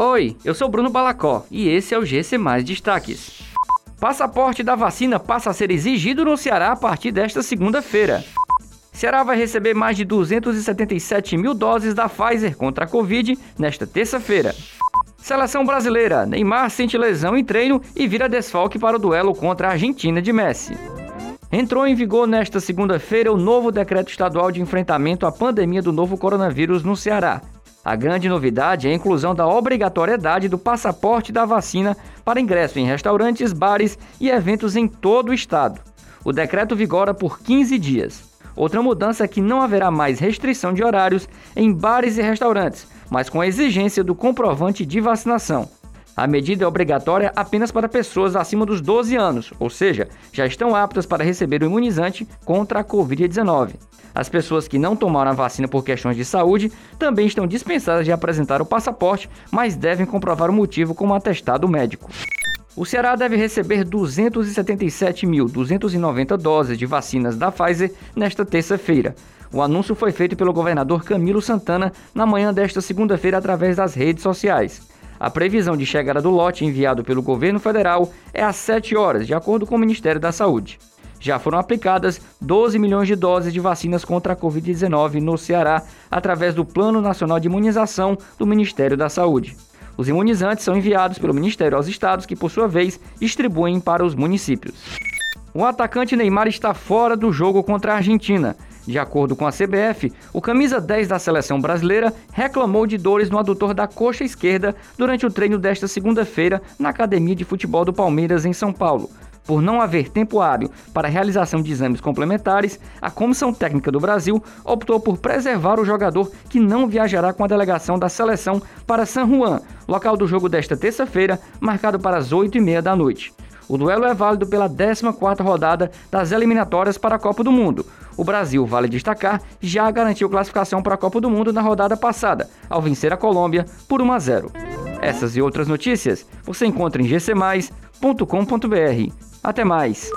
Oi, eu sou Bruno Balacó e esse é o GC Mais Destaques. Passaporte da vacina passa a ser exigido no Ceará a partir desta segunda-feira. Ceará vai receber mais de 277 mil doses da Pfizer contra a Covid nesta terça-feira. Seleção brasileira: Neymar sente lesão em treino e vira desfalque para o duelo contra a Argentina de Messi. Entrou em vigor nesta segunda-feira o novo decreto estadual de enfrentamento à pandemia do novo coronavírus no Ceará. A grande novidade é a inclusão da obrigatoriedade do passaporte da vacina para ingresso em restaurantes, bares e eventos em todo o estado. O decreto vigora por 15 dias. Outra mudança é que não haverá mais restrição de horários em bares e restaurantes, mas com a exigência do comprovante de vacinação. A medida é obrigatória apenas para pessoas acima dos 12 anos, ou seja, já estão aptas para receber o imunizante contra a Covid-19. As pessoas que não tomaram a vacina por questões de saúde também estão dispensadas de apresentar o passaporte, mas devem comprovar o motivo com um atestado médico. O Ceará deve receber 277.290 doses de vacinas da Pfizer nesta terça-feira. O anúncio foi feito pelo governador Camilo Santana na manhã desta segunda-feira através das redes sociais. A previsão de chegada do lote enviado pelo governo federal é às 7 horas, de acordo com o Ministério da Saúde. Já foram aplicadas 12 milhões de doses de vacinas contra a Covid-19 no Ceará, através do Plano Nacional de Imunização do Ministério da Saúde. Os imunizantes são enviados pelo Ministério aos estados, que, por sua vez, distribuem para os municípios. O atacante Neymar está fora do jogo contra a Argentina. De acordo com a CBF, o camisa 10 da seleção brasileira reclamou de dores no adutor da coxa esquerda durante o treino desta segunda-feira na Academia de Futebol do Palmeiras, em São Paulo. Por não haver tempo hábil para a realização de exames complementares, a Comissão Técnica do Brasil optou por preservar o jogador que não viajará com a delegação da seleção para San Juan, local do jogo desta terça-feira, marcado para as 8h30 da noite. O duelo é válido pela 14ª rodada das eliminatórias para a Copa do Mundo. O Brasil, vale destacar, já garantiu classificação para a Copa do Mundo na rodada passada, ao vencer a Colômbia por 1 a 0. Essas e outras notícias você encontra em gcmais.com.br. Até mais!